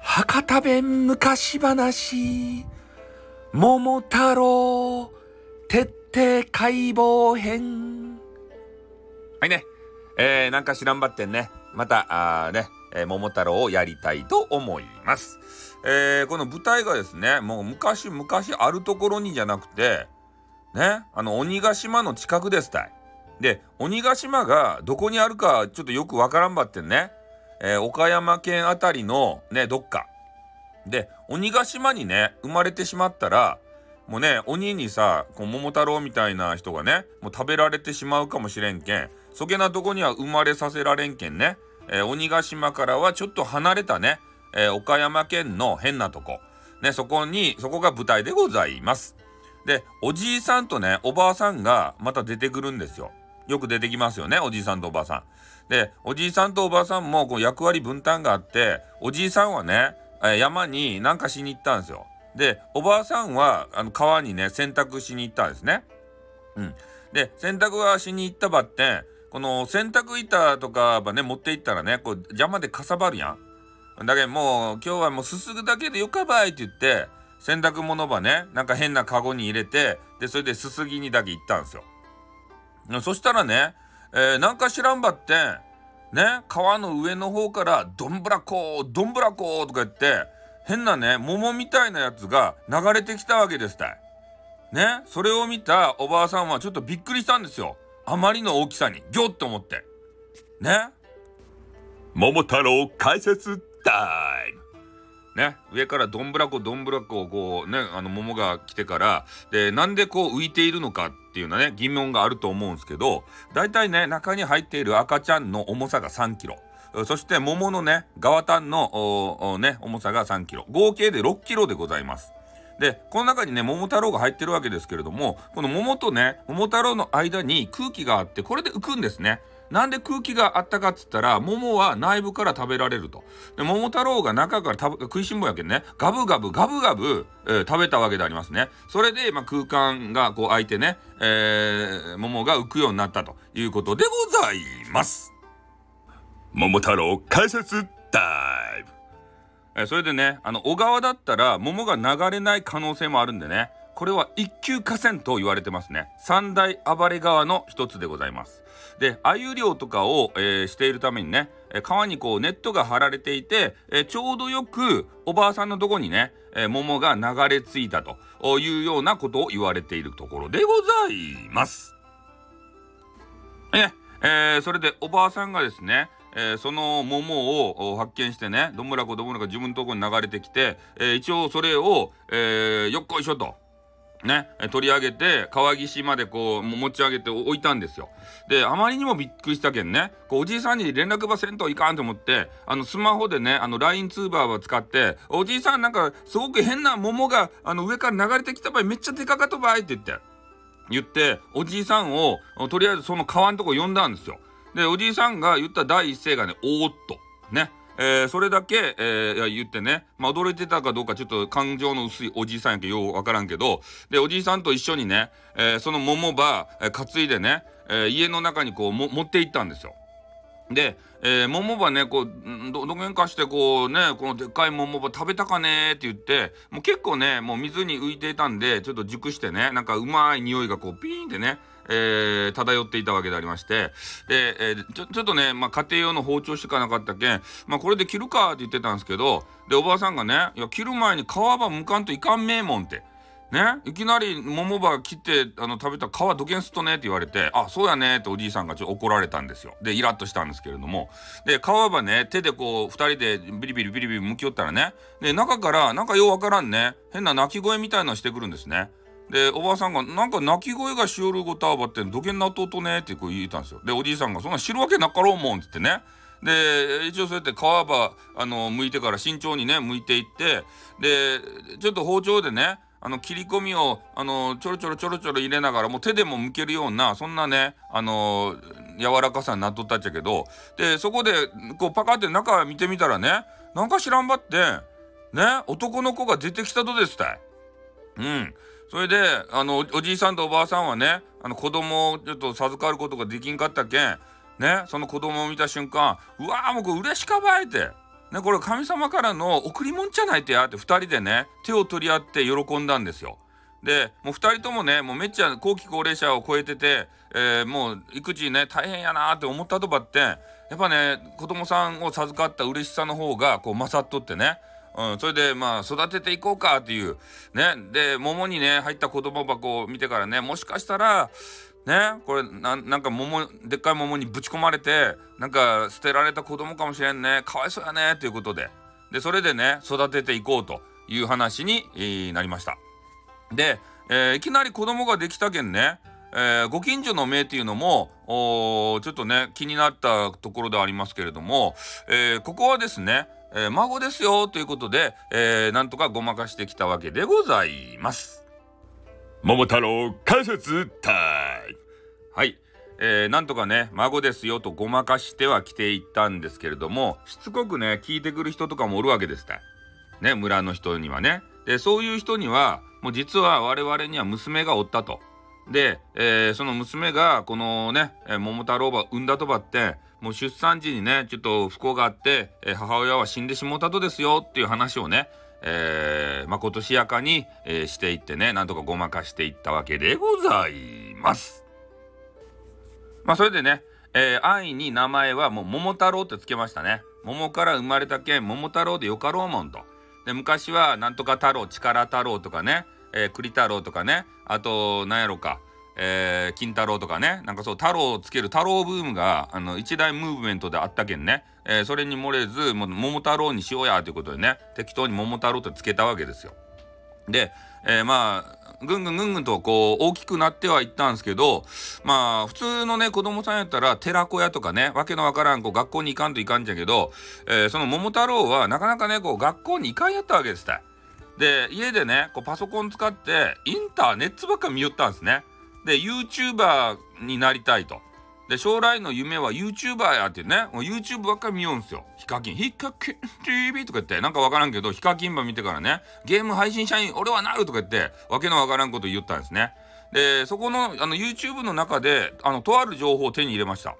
博多弁昔話桃太郎徹底解剖編。はいね、えー、なんか知らんばってんね。またあね、えー、桃太郎をやりたいと思います。えー、この舞台がですねもう昔々あるところにじゃなくてねあの鬼ヶ島の近くですたい。で鬼ヶ島がどこにあるかちょっとよくわからんばってんね、えー、岡山県あたりのねどっか。で鬼ヶ島にね生まれてしまったらもうね鬼にさこう桃太郎みたいな人がねもう食べられてしまうかもしれんけん。そげなとこには生まれさせられんけんね、えー、鬼ヶ島からはちょっと離れたねえー、岡山県の変なとこ、ね、そこに、そこが舞台でございます。で、おじいさんとね、おばあさんがまた出てくるんですよ。よく出てきますよね、おじいさんとおばさん。で、おじいさんとおばあさんもこう役割分担があって、おじいさんはね、山に何かしに行ったんですよ。で、おばあさんはあの川にね、洗濯しに行ったんですね。うん。で、洗濯はしに行ったばって、この洗濯板とかばね、持って行ったらね、こう邪魔でかさばるやん。だけどもう今日はもうすすぐだけでよかばいって言って洗濯物ばねなんか変なカゴに入れてでそれですすぎにだけ行ったんですよ。そしたらね、えー、なんか知らんばってね川の上の方から「どんぶらこどんぶらこ」とか言って変なね桃みたいなやつが流れてきたわけですたい。ねそれを見たおばあさんはちょっとびっくりしたんですよ。あまりの大きさにギョッと思って。ね桃太郎解説タイね、上からどんぶらこどんぶらこをこうねあの桃が来てからでなんでこう浮いているのかっていうのはね疑問があると思うんですけど大体ね中に入っている赤ちゃんの重さが3キロそして桃のね側端のね重さが3キロ合計で6キロでございます。でこの中にね桃太郎が入ってるわけですけれどもこの桃とね桃太郎の間に空気があってこれで浮くんですね。なんで空気があったかっつったら、桃は内部から食べられると。で、桃太郎が中から食いしん坊やけんね、ガブガブ、ガブガブ、えー、食べたわけでありますね。それで、まあ、空間がこう開いてね、えー、桃が浮くようになったということでございます。桃太郎解説タイムえそれでね、あの、小川だったら桃が流れない可能性もあるんでね、これは一級河川と言われてますね。三大暴れ川の一つでございます。で、鮎漁とかを、えー、しているためにね、川にこうネットが張られていて、え、ちょうどよくおばあさんのとこにね、え、桃が流れ着いたというようなことを言われているところでございます。ええー、それでおばあさんがですね、えー、その桃を発見してねどんぶらこどんぶらこ自分のとこに流れてきて、えー、一応それを、えー、よっこいしょとね、取り上げて川岸までこう持ち上げて置いたんですよ。であまりにもびっくりしたけんねこうおじいさんに連絡ばせんといかんと思ってあのスマホでねあの LINE ツーバーを使って「おじいさんなんかすごく変な桃があの上から流れてきた場合めっちゃでかかった場合」って言って言っておじいさんをとりあえずその川のとこ呼んだんですよ。でおじいさんが言った第一声がね「おーっと」ねえー、それだけ、えー、言ってね、まあ、驚いてたかどうかちょっと感情の薄いおじいさんやけようわからんけど、で、おじいさんと一緒にね、えー、その桃ば、え担いでね、え家の中にこうも持って行ったんですよ。で、えー、桃ばねこうどどげんかしてこうねこのでっかい桃ば食べたかねって言ってもう結構ねもう水に浮いていたんでちょっと熟してねなんかうまい匂いがこうピーンってねえー、漂っていたわけでありまして、で、えー、ちょ、ちょっとね、まあ、家庭用の包丁しかなかったけん、まあ、これで切るかって言ってたんですけど、で、おばあさんがね、いや、切る前に皮ばむかんといかんめえもんって。ね、いきなり桃ば切ってあの食べた皮どけんすとねって言われて「あそうやね」っておじいさんがちょっと怒られたんですよ。でイラッとしたんですけれども。で皮ばね手でこう2人でビリビリビリビリ向きよったらね。で中からなんかようわからんね変な鳴き声みたいなのしてくるんですね。でおばあさんが「なんか鳴き声がしおるごたあばってどけんなっとうとね」ってこう言ったんですよ。でおじいさんが「そんな知るわけなかろうもん」って言ってね。で一応そうやって皮ばあの剥いてから慎重にね剥いていってでちょっと包丁でねあの切り込みをあのちょろちょろちょろちょろ入れながらもう手でも剥けるようなそんなねあの柔らかさになっとったっちゃけどでそこでこうパカって中見てみたらねなんか知らんばってね男の子が出てきたとですたい。うん。それであのおじいさんとおばあさんはねあの子供をちょっと授かることができんかったけんね、その子供を見た瞬間、うわーもうこれ嬉しかばえて、ね、これ神様からの贈り物じゃないとやって2人でね、手を取り合って喜んだんですよ。で、もう2人ともね、もうめっちゃ後期高齢者を超えてて、えー、もう育児ね、大変やなって思ったとばって、やっぱね、子供さんを授かった嬉しさの方がこう勝っとってね、うん、それでまあ育てていこうかっていう。ね。で、桃にね、入った子供箱を見てからね、もしかしたら、ね、これななんか桃でっかい桃にぶち込まれてなんか捨てられた子供かもしれんねかわいそうやねということででそれでね育てていこうという話に、なりましたで、えー、いきなり子供ができたけんね、えー、ご近所の命っていうのもちょっとね気になったところではありますけれども、えここはですねえー、孫ですよということで、えー、なんとかごまかしてきたわけでございます。桃太郎解説タイムはい、えー、なんとかね孫ですよとごまかしては来ていったんですけれどもしつこくね聞いてくる人とかもおるわけですね村の人にはね。でそういう人にはもう実は我々には娘がおったと。で、えー、その娘がこのね、えー、桃太郎が産んだとばってもう出産時にねちょっと不幸があって、え、母親は死んでしもうたとですよっていう話をねえー、まことしやかに、えー、していってねなんとかごまかしていったわけでございます。まあそれでね、えー、安易に名前はもう桃太郎ってつけましたね。桃から生まれたけん桃太郎でよかろうもんと。で昔はなんとか太郎力太郎とかねえー、栗太郎とかねあと何やろかえー、金太郎とかねなんかそう太郎をつける太郎ブームがあの一大ムーブメントであったけんね、えー、それに漏れずもう桃太郎にしようやということでね適当に桃太郎とつけたわけですよ。で、えー、まあぐんぐんぐんぐんとこう大きくなってはいったんですけどまあ普通のね子供さんやったら寺子屋とかねわけのわからんこう学校に行かんといかんじゃけど、えー、その桃太郎はなかなかねこう学校に行かんやったわけですたで家でねこうパソコン使ってインターネットばっか見よったんですね。で YouTuber になりたいと。で将来の夢は YouTuber やってね。もう YouTube ばっかり見ようんすよ。ヒカキン。ヒカキン TV とか言って。なんかわからんけどヒカキンば見てからね。ゲーム配信者に俺はなるとか言ってわけのわからんこと言ったんですね。でそこのあの YouTube の中であのとある情報を手に入れました。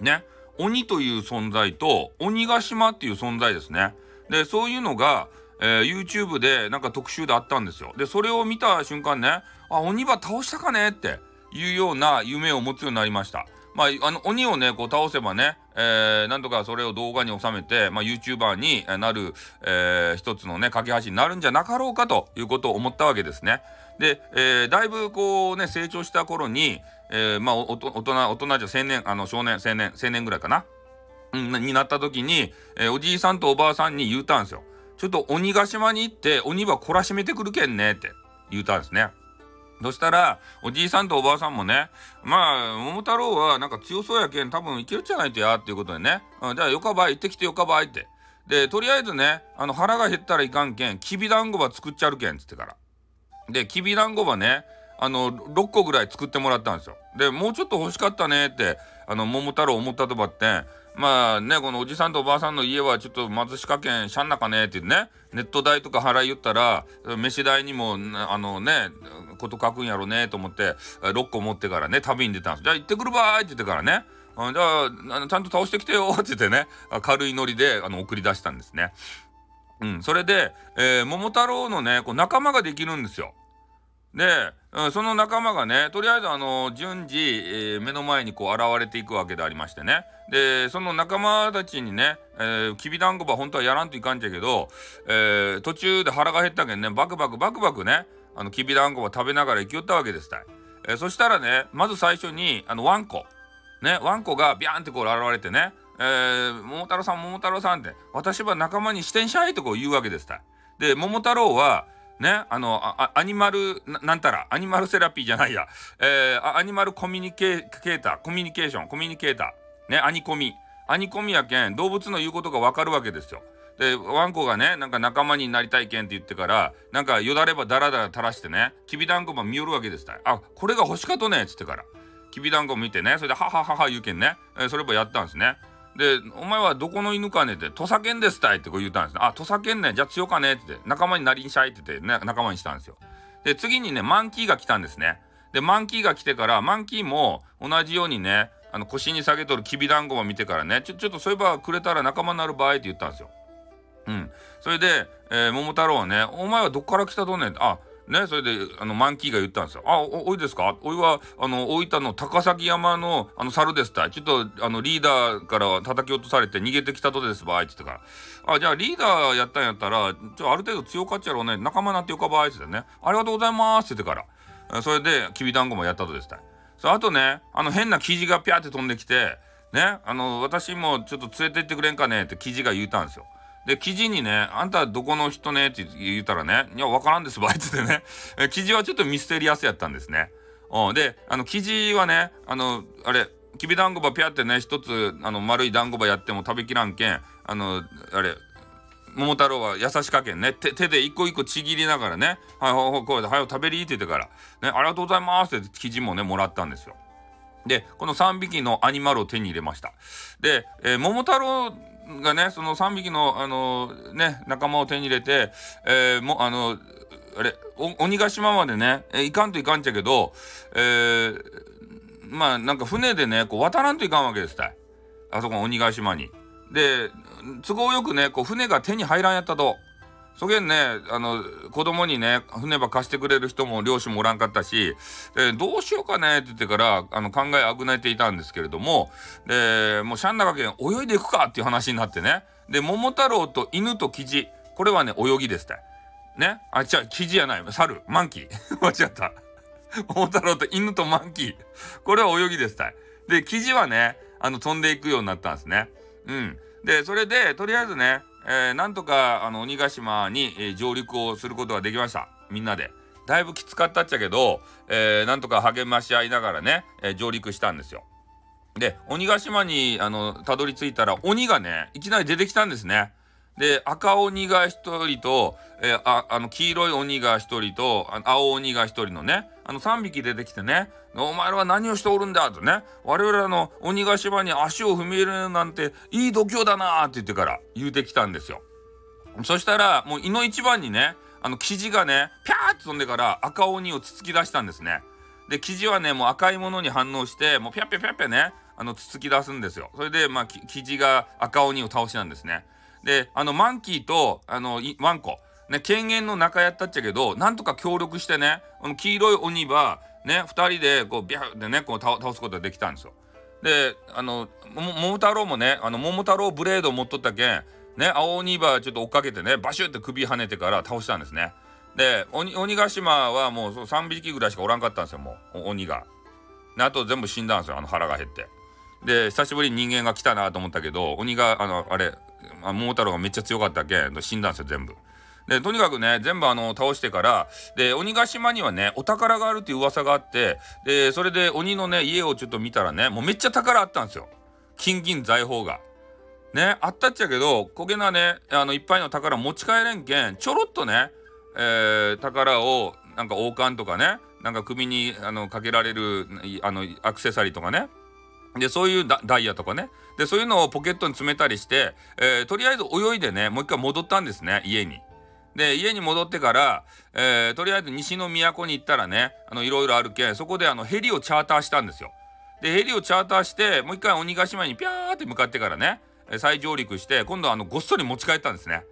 ね。鬼という存在と鬼ヶ島っていう存在ですね。でそういうのがえー、YouTube でなんか特集であったんですよ。で、それを見た瞬間ね、あ、鬼は倒したかね？っていうような夢を持つようになりました。まあ、あの、鬼をね、こう倒せばね、えー、なんとかそれを動画に収めて、まあ、YouTuber になる、えー、一つのね、架け橋になるんじゃなかろうかということを思ったわけですね。で、えー、だいぶこうね、成長した頃に、えー、まあ、大人、大人じゃ青年、あの、少年、青年、青年ぐらいかな？うん、になった時に、えー、おじいさんとおばあさんに言うたんですよ。ちょっと鬼ヶ島に行って鬼は懲らしめてくるけんねって言うたんですね。そしたら、おじいさんとおばあさんもね、まあ、桃太郎はなんか強そうやけん多分いけるじゃないとやっていうことでね、うん、じゃあよかばい行ってきてよかばいって。で、とりあえずね、あの腹が減ったらいかんけん、きびだんごば作っちゃるけんつってから。で、きびだんごばね、あの、6個ぐらい作ってもらったんですよ。で、もうちょっと欲しかったねって、あの、桃太郎思ったとばって、まあね、このおじさんとおばあさんの家はちょっと貧しかけんしゃんなかねってね、ネット代とか払い言ったら、飯代にも、あのね、こと書くんやろねと思って、6個持ってからね、旅に出たんです。じゃあ行ってくるばーいって言ってからね、じゃあ、ちゃんと倒してきてよって言ってね、軽いノリであの送り出したんですね。うん、それで、えー、桃太郎のね、こう仲間ができるんですよ。で、うん、その仲間がねとりあえずあの順次、えー、目の前にこう現れていくわけでありましてね。でその仲間たちにね、え、きびだんごば本当はやらんといかんじゃけど、えー、途中で腹が減ったけんねバクバクバクバクねあのきびだんごば食べながら生きよったわけですたい、えー、そしたらねまず最初にあのワンコ。ねワンコがビャンってこう現れてね「えー、桃太郎さん桃太郎さん」って「私は仲間にしてんしゃい」とこう言うわけですたい。で桃太郎は「ね、あのあアニマルなんたらアニマルセラピーじゃないや、えー、アニマルコミュニケーターコミュニケーションコミュニケーターねアニコミアニコミやけん動物の言うことがわかるわけですよ。でワンコがねなんか仲間になりたいけんって言ってからなんかよだればダラダラ垂らしてねきびだんごも見よるわけですたあこれが欲しかとねっつってから。きびだんご見てねそれではははは言うけんね、えー、そればやったんですね。で、お前はどこの犬かねって、土佐犬ですたいってこう言ったんですね。あ、土佐犬ね、じゃあ強かねって仲間になりんしゃいってて、ね、仲間にしたんですよ。で、次にね、マンキーが来たんですね。で、マンキーが来てから、マンキーも同じようにね、あの腰に下げとるきびだんごも見てからねちょちょっとそういえばくれたら仲間になる場合って言ったんですよ。うん、それで、えー、桃太郎はね「お前はどっから来たとね」「あね、それであのマンキーが言ったんですよ。あ、おおいですか？おいはあの大分の高崎山のあの猿ですたちょっとあのリーダーから叩き落とされて逃げてきたとですばいって言ってから。あ、じゃあリーダーやったんやったら、ちょある程度強かっちゃろうね。仲間なってよかばいって言ってね。ありがとうございますって言ってから。それできびだんごもやったとですたそあとね、あの変な生地がピャーって飛んできて、ね、あの私もちょっと連れてってくれんかねって生地が言うたんですよ。で、記事にね、あんたどこの人ね？って言ったらね、いや、わからんですば、あいつでね、え記事はちょっとミステリアスやったんですね。うん、で、あの、記事はね、あの、あれ、きびだんごばぴゃってね、一つ、あの、丸い団子ばやっても食べきらんけん、あの、あれ、桃太郎は優しかけんね、手で一個一個ちぎりながらね、はい、はい、こう、はい、食べりって言ってから、ね、ありがとうございますって記事もね、もらったんですよ。で、この3匹のアニマルを手に入れました。で、えー、桃太郎がね、その3匹の、あのー、ね、仲間を手に入れて、えー、も、あの、あれ、鬼ヶ島までね、え、行かんといかんちゃけど、えー、まあ、なんか船でね、こう渡らんといかんわけですたい。あそこの鬼ヶ島に。で、都合よくね、こう船が手に入らんやったと。そげんね、あの、子供にね、船ば貸してくれる人も漁師もおらんかったし、で、どうしようかねって言ってから、あの、考えあぐねていたんですけれども、で、もうシャンナガ県泳いでいくかっていう話になってね、で、桃太郎と犬とキジ、これはね、泳ぎですたい。ね？あ、違う、キジじゃない、猿、マンキー。間違った。桃太郎と犬とマンキー。これは泳ぎですたい。で、キジはね、あの、飛んでいくようになったんですね。うん。で、それで、とりあえずね、えー、なんとかあの鬼ヶ島に、えー、上陸をすることができました。みんなで。だいぶきつかったっちゃけど、えー、なんとか励まし合いながらね、え、上陸したんですよ。で鬼ヶ島にあのたどり着いたら鬼がねいきなり出てきたんですね。で赤鬼が1人と、えー、ああの黄色い鬼が1人と青鬼が1人のねあの3匹出てきてねお前らは何をしておるんだとね我々の鬼ヶ島に足を踏み入れるなんていい度胸だなって言ってから言うてきたんですよ。そしたらもう胃の一番にねあの生地がねピャーって飛んでから赤鬼をつつき出したんですね。で生地はねもう赤いものに反応してもうピャッピャッピャッピャねあのつつき出すんですよ。それでまあ生地が赤鬼を倒したんですね。であのマンキーとあのワンコね権限の中やったっちゃけどなんとか協力してねあの黄色い鬼はね2人でこうビャーでねこう倒すことができたんですよ。であの桃太郎もねあの桃太郎ブレード持っとったけんね青鬼はちょっと追っかけてねバシュって首跳ねてから倒したんですね。で鬼鬼ヶ島はもう3匹ぐらいしかおらんかったんですよもう鬼が。であと全部死んだんですよあの腹が減って。で久しぶりに人間が来たなと思ったけど鬼があのあれ桃太郎がめっちゃ強かったけ？ん死んだんですよ全部。でとにかくね全部あの倒してからで鬼ヶ島にはねお宝があるっていう噂があってでそれで鬼のね家をちょっと見たらねもうめっちゃ宝あったんですよ金銀財宝が。ねあったっちゃけど焦げなねあのいっぱいの宝持ち帰れんけんちょろっとね、えー、宝をなんか王冠とかねなんか首にあのかけられるあのアクセサリーとかねで、そういうダイヤとかね。で、そういうのをポケットに詰めたりして、えー、とりあえず泳いでね、もう一回戻ったんですね、家に。で、家に戻ってから、えー、とりあえず西の都に行ったらね、あの、いろいろあるけん、そこであの、ヘリをチャーターしたんですよ。で、ヘリをチャーターして、もう一回鬼ヶ島にピャーって向かってからね、再上陸して、今度はあの、ごっそり持ち帰ったんですね。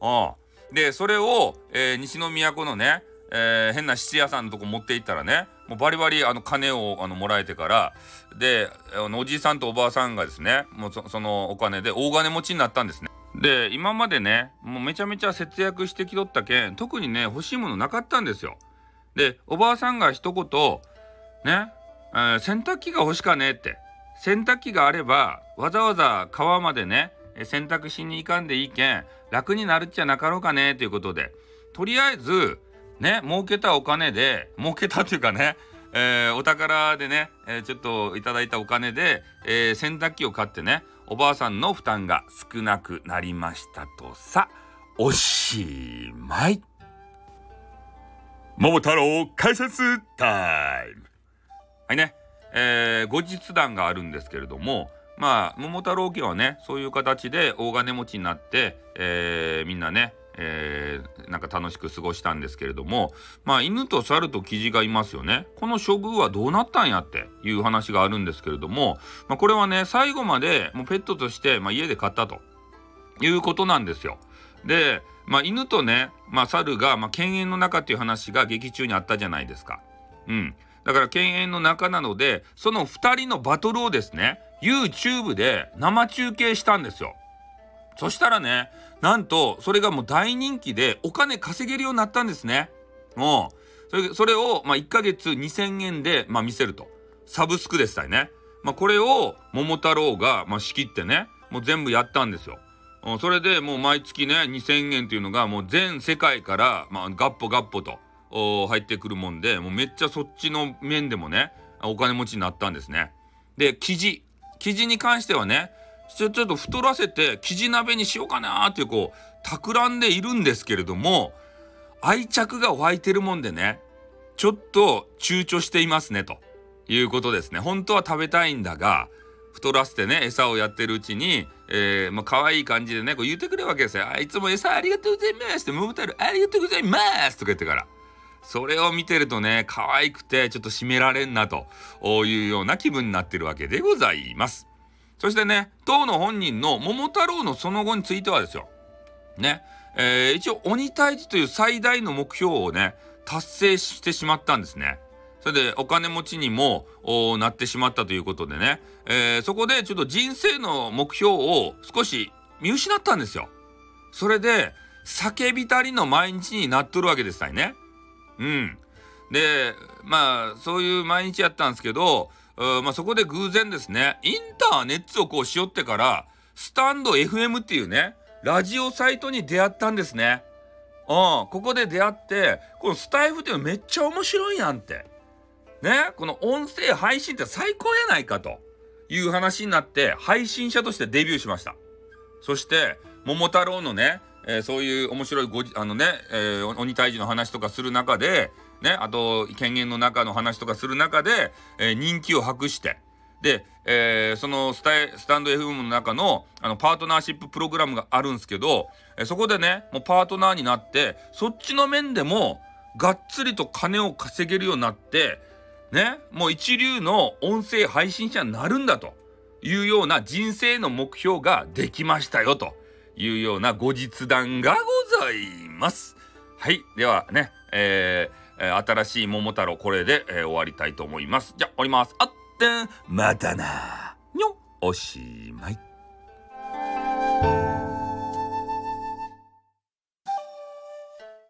うん。で、それを、えー、西の都のね、えー、変な質屋さんのとこ持って行ったらね、もうバリバリあの金をあのもらえてからであのおじいさんとおばあさんがですねもうそのお金で大金持ちになったんですね。で今までねもうめちゃめちゃ節約してきとったけん特にね欲しいものなかったんですよ。でおばあさんが一言ね、えー、洗濯機が欲しかねえって洗濯機があればわざわざ川までね洗濯しに行かんでいいけん楽になるっちゃなかろうかねということでとりあえずね儲けたお金で儲けたっていうかねえー、お宝でね、えー、ちょっといただいたお金で、えー、洗濯機を買ってねおばあさんの負担が少なくなりましたとさおしまい。桃太郎解説タイム。はいね、えー、後日談があるんですけれどもまあ桃太郎家はねそういう形で大金持ちになって、えー、みんなねえー、なんか楽しく過ごしたんですけれどもまあ犬と猿とキジがいますよねこの処遇はどうなったんやっていう話があるんですけれども、まあ、これはね最後までもうペットとして、まあ、家で飼ったということなんですよ。で、まあ、犬とね、まあ、猿が、まあ、犬猿の中っていう話が劇中にあったじゃないですか。うん。だから犬猿の中なのでその2人のバトルをですね YouTube で生中継したんですよ。そしたらねなんとそれがもう大人気でお金稼げるようになったんですね。もうそれそれを、まあ、1ヶ月2,000円で、まあ、見せるとサブスクでしたよね。まあ、これを桃太郎が、まあ、仕切ってねもう全部やったんですよ。それでもう毎月ね2,000円っていうのがもう全世界から、まあ、ガッポガッポと入ってくるもんでもうめっちゃそっちの面でもねお金持ちになったんですね。で生地生地に関してはねちょっと太らせて生地鍋にしようかなーってこう企んでいるんですけれども愛着が湧いてるもんでねちょっと躊躇していますねということですね。本当は食べたいんだが太らせてね餌をやってるうちに、えー、まあ可愛い感じでねこう言ってくれるわけですよ。あいつも餌ありがとうございますって桃太郎ありがとうございますとか言ってから。それを見てるとね可愛くてちょっと締められんなというような気分になってるわけでございます。そしてね当の本人の桃太郎のその後についてはですよ。ね、えー、一応鬼退治という最大の目標をね達成してしまったんですね。それでお金持ちにもなってしまったということでね、えー、そこでちょっと人生の目標を少し見失ったんですよ。それで叫びたりの毎日になっとるわけですね。うん。でまあそういう毎日やったんですけど、まあ、そこで偶然ですねインターネットをこうしよってからスタンド FM っていうねラジオサイトに出会ったんですね。うん、ここで出会ってこのスタイフっていうのめっちゃ面白いやんって。ね、この音声配信って最高やないかという話になって配信者としてデビューしました。そして桃太郎のね、えー、そういう面白いごあのね、えー、鬼退治の話とかする中で、ね、あと権限の中の話とかする中で、えー、人気を博してで、えー、そのスタンド FM の中のあのパートナーシッププログラムがあるんですけど、えー、そこでねもうパートナーになってそっちの面でもがっつりと金を稼げるようになってね、もう一流の音声配信者になるんだというような人生の目標ができましたよというような後日談がございます。はい。ではね、えー、え新しい桃太郎これで、えー、終わりたいと思います。じゃ、終わります。あってん、またな。にょ、おしまい。